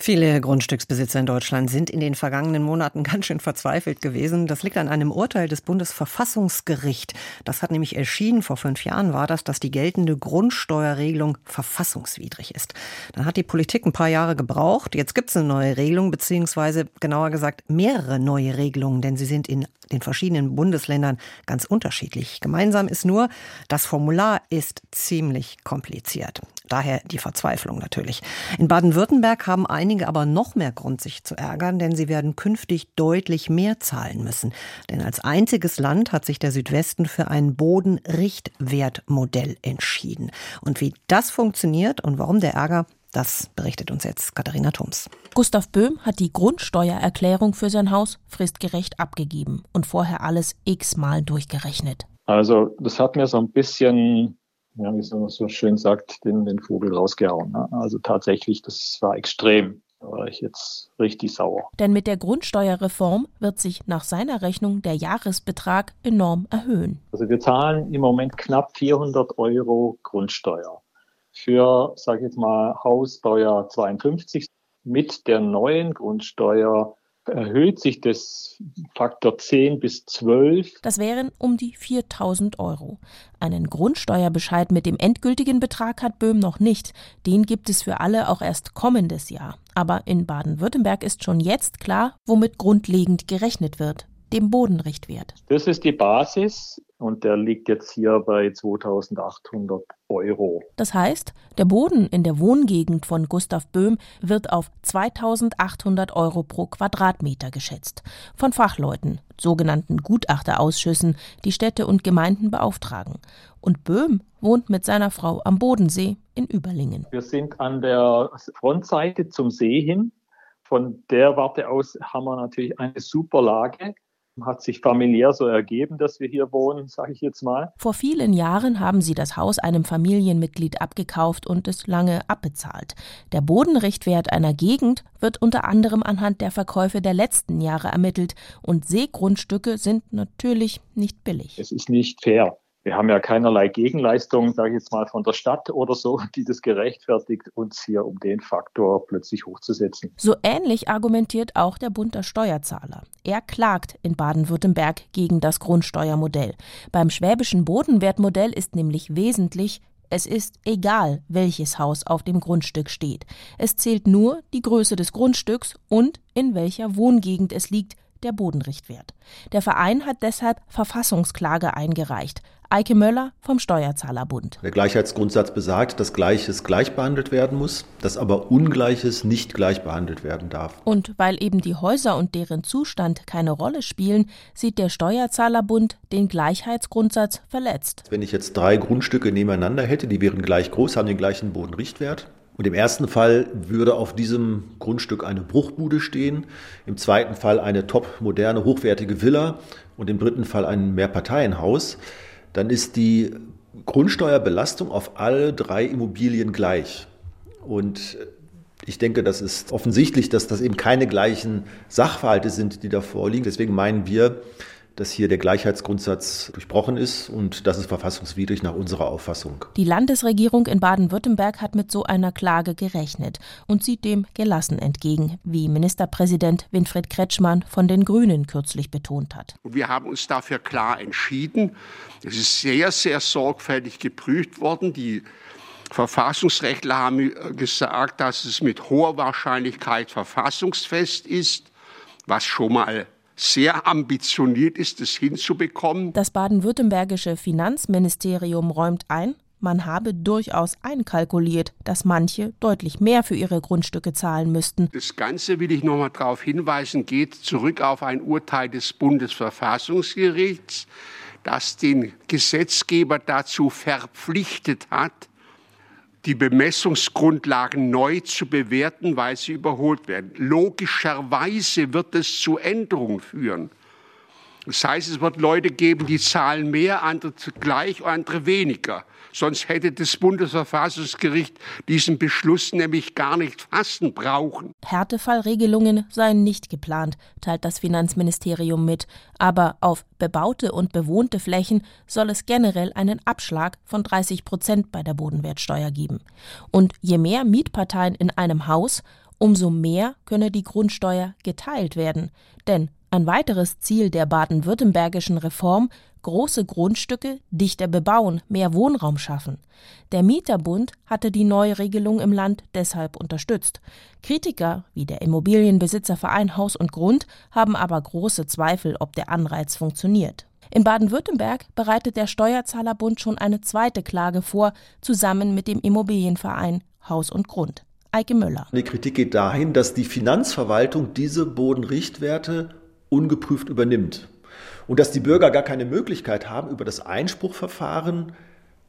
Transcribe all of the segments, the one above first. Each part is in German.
Viele Grundstücksbesitzer in Deutschland sind in den vergangenen Monaten ganz schön verzweifelt gewesen. Das liegt an einem Urteil des Bundesverfassungsgerichts. Das hat nämlich erschienen, vor fünf Jahren war das, dass die geltende Grundsteuerregelung verfassungswidrig ist. Dann hat die Politik ein paar Jahre gebraucht. Jetzt gibt es eine neue Regelung, beziehungsweise genauer gesagt mehrere neue Regelungen, denn sie sind in den verschiedenen Bundesländern ganz unterschiedlich. Gemeinsam ist nur, das Formular ist ziemlich kompliziert. Daher die Verzweiflung natürlich. In Baden-Württemberg haben einige aber noch mehr Grund, sich zu ärgern, denn sie werden künftig deutlich mehr zahlen müssen. Denn als einziges Land hat sich der Südwesten für ein Bodenrichtwertmodell entschieden. Und wie das funktioniert und warum der Ärger, das berichtet uns jetzt Katharina Thums. Gustav Böhm hat die Grundsteuererklärung für sein Haus fristgerecht abgegeben und vorher alles x-mal durchgerechnet. Also das hat mir so ein bisschen ja, wie man so schön sagt, den, den Vogel rausgehauen. Ne? Also tatsächlich, das war extrem. Da war ich jetzt richtig sauer. Denn mit der Grundsteuerreform wird sich nach seiner Rechnung der Jahresbetrag enorm erhöhen. Also wir zahlen im Moment knapp 400 Euro Grundsteuer. Für, sage ich jetzt mal, Haussteuer 52. Mit der neuen Grundsteuer erhöht sich das Faktor 10 bis 12. Das wären um die 4000 Euro. Einen Grundsteuerbescheid mit dem endgültigen Betrag hat Böhm noch nicht. Den gibt es für alle auch erst kommendes Jahr. Aber in Baden-Württemberg ist schon jetzt klar, womit grundlegend gerechnet wird dem Bodenrichtwert. Das ist die Basis und der liegt jetzt hier bei 2800 Euro. Das heißt, der Boden in der Wohngegend von Gustav Böhm wird auf 2800 Euro pro Quadratmeter geschätzt. Von Fachleuten, sogenannten Gutachterausschüssen, die Städte und Gemeinden beauftragen. Und Böhm wohnt mit seiner Frau am Bodensee in Überlingen. Wir sind an der Frontseite zum See hin. Von der Warte aus haben wir natürlich eine super Lage hat sich familiär so ergeben, dass wir hier wohnen, sage ich jetzt mal. Vor vielen Jahren haben sie das Haus einem Familienmitglied abgekauft und es lange abbezahlt. Der Bodenrichtwert einer Gegend wird unter anderem anhand der Verkäufe der letzten Jahre ermittelt und Seegrundstücke sind natürlich nicht billig. Es ist nicht fair. Wir haben ja keinerlei Gegenleistung, sage ich jetzt mal, von der Stadt oder so, die das gerechtfertigt, uns hier um den Faktor plötzlich hochzusetzen. So ähnlich argumentiert auch der Bund der Steuerzahler. Er klagt in Baden-Württemberg gegen das Grundsteuermodell. Beim schwäbischen Bodenwertmodell ist nämlich wesentlich, es ist egal, welches Haus auf dem Grundstück steht. Es zählt nur die Größe des Grundstücks und in welcher Wohngegend es liegt, der Bodenrichtwert. Der Verein hat deshalb Verfassungsklage eingereicht. Eike Möller vom Steuerzahlerbund. Der Gleichheitsgrundsatz besagt, dass Gleiches gleich behandelt werden muss, dass aber Ungleiches nicht gleich behandelt werden darf. Und weil eben die Häuser und deren Zustand keine Rolle spielen, sieht der Steuerzahlerbund den Gleichheitsgrundsatz verletzt. Wenn ich jetzt drei Grundstücke nebeneinander hätte, die wären gleich groß, haben den gleichen Bodenrichtwert, und im ersten Fall würde auf diesem Grundstück eine Bruchbude stehen, im zweiten Fall eine top moderne, hochwertige Villa und im dritten Fall ein Mehrparteienhaus. Dann ist die Grundsteuerbelastung auf alle drei Immobilien gleich. Und ich denke, das ist offensichtlich, dass das eben keine gleichen Sachverhalte sind, die da vorliegen. Deswegen meinen wir, dass hier der Gleichheitsgrundsatz durchbrochen ist und das ist verfassungswidrig nach unserer Auffassung. Die Landesregierung in Baden-Württemberg hat mit so einer Klage gerechnet und sieht dem gelassen entgegen, wie Ministerpräsident Winfried Kretschmann von den Grünen kürzlich betont hat. Und wir haben uns dafür klar entschieden. Es ist sehr, sehr sorgfältig geprüft worden. Die Verfassungsrechtler haben gesagt, dass es mit hoher Wahrscheinlichkeit verfassungsfest ist, was schon mal sehr ambitioniert ist, es hinzubekommen. Das baden-württembergische Finanzministerium räumt ein, man habe durchaus einkalkuliert, dass manche deutlich mehr für ihre Grundstücke zahlen müssten. Das Ganze, will ich noch mal darauf hinweisen, geht zurück auf ein Urteil des Bundesverfassungsgerichts, das den Gesetzgeber dazu verpflichtet hat, die Bemessungsgrundlagen neu zu bewerten, weil sie überholt werden. Logischerweise wird es zu Änderungen führen. Das heißt, es wird Leute geben, die zahlen mehr, andere gleich, andere weniger. Sonst hätte das Bundesverfassungsgericht diesen Beschluss nämlich gar nicht fassen brauchen. Härtefallregelungen seien nicht geplant, teilt das Finanzministerium mit. Aber auf bebaute und bewohnte Flächen soll es generell einen Abschlag von 30 Prozent bei der Bodenwertsteuer geben. Und je mehr Mietparteien in einem Haus, umso mehr könne die Grundsteuer geteilt werden. Denn ein weiteres Ziel der baden-württembergischen Reform große Grundstücke dichter bebauen, mehr Wohnraum schaffen. Der Mieterbund hatte die neue Regelung im Land deshalb unterstützt. Kritiker wie der Immobilienbesitzerverein Haus und Grund haben aber große Zweifel, ob der Anreiz funktioniert. In Baden-Württemberg bereitet der Steuerzahlerbund schon eine zweite Klage vor, zusammen mit dem Immobilienverein Haus und Grund. Eike Müller. Die Kritik geht dahin, dass die Finanzverwaltung diese Bodenrichtwerte ungeprüft übernimmt. Und dass die Bürger gar keine Möglichkeit haben, über das Einspruchverfahren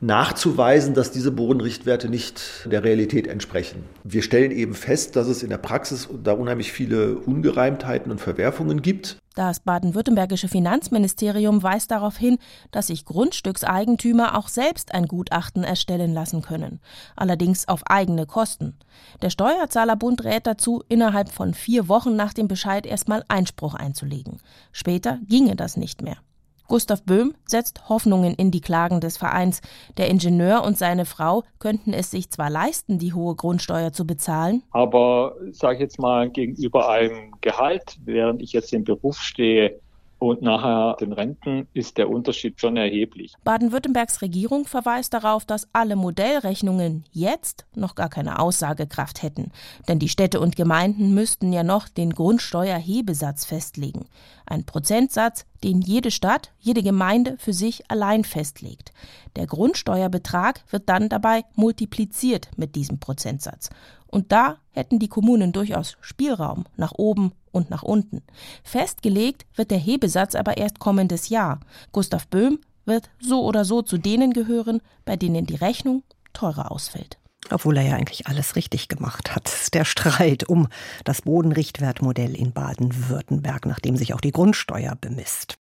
nachzuweisen, dass diese Bodenrichtwerte nicht der Realität entsprechen. Wir stellen eben fest, dass es in der Praxis da unheimlich viele Ungereimtheiten und Verwerfungen gibt. Das baden-württembergische Finanzministerium weist darauf hin, dass sich Grundstückseigentümer auch selbst ein Gutachten erstellen lassen können, allerdings auf eigene Kosten. Der Steuerzahlerbund rät dazu, innerhalb von vier Wochen nach dem Bescheid erstmal Einspruch einzulegen. Später ginge das nicht mehr. Gustav Böhm setzt Hoffnungen in die Klagen des Vereins. Der Ingenieur und seine Frau könnten es sich zwar leisten, die hohe Grundsteuer zu bezahlen, aber sage ich jetzt mal gegenüber einem Gehalt, während ich jetzt im Beruf stehe, und nachher den Renten ist der Unterschied schon erheblich. Baden-Württembergs Regierung verweist darauf, dass alle Modellrechnungen jetzt noch gar keine Aussagekraft hätten. Denn die Städte und Gemeinden müssten ja noch den Grundsteuerhebesatz festlegen. Ein Prozentsatz, den jede Stadt, jede Gemeinde für sich allein festlegt. Der Grundsteuerbetrag wird dann dabei multipliziert mit diesem Prozentsatz. Und da hätten die Kommunen durchaus Spielraum nach oben und nach unten. Festgelegt wird der Hebesatz aber erst kommendes Jahr. Gustav Böhm wird so oder so zu denen gehören, bei denen die Rechnung teurer ausfällt. Obwohl er ja eigentlich alles richtig gemacht hat. Der Streit um das Bodenrichtwertmodell in Baden-Württemberg, nachdem sich auch die Grundsteuer bemisst.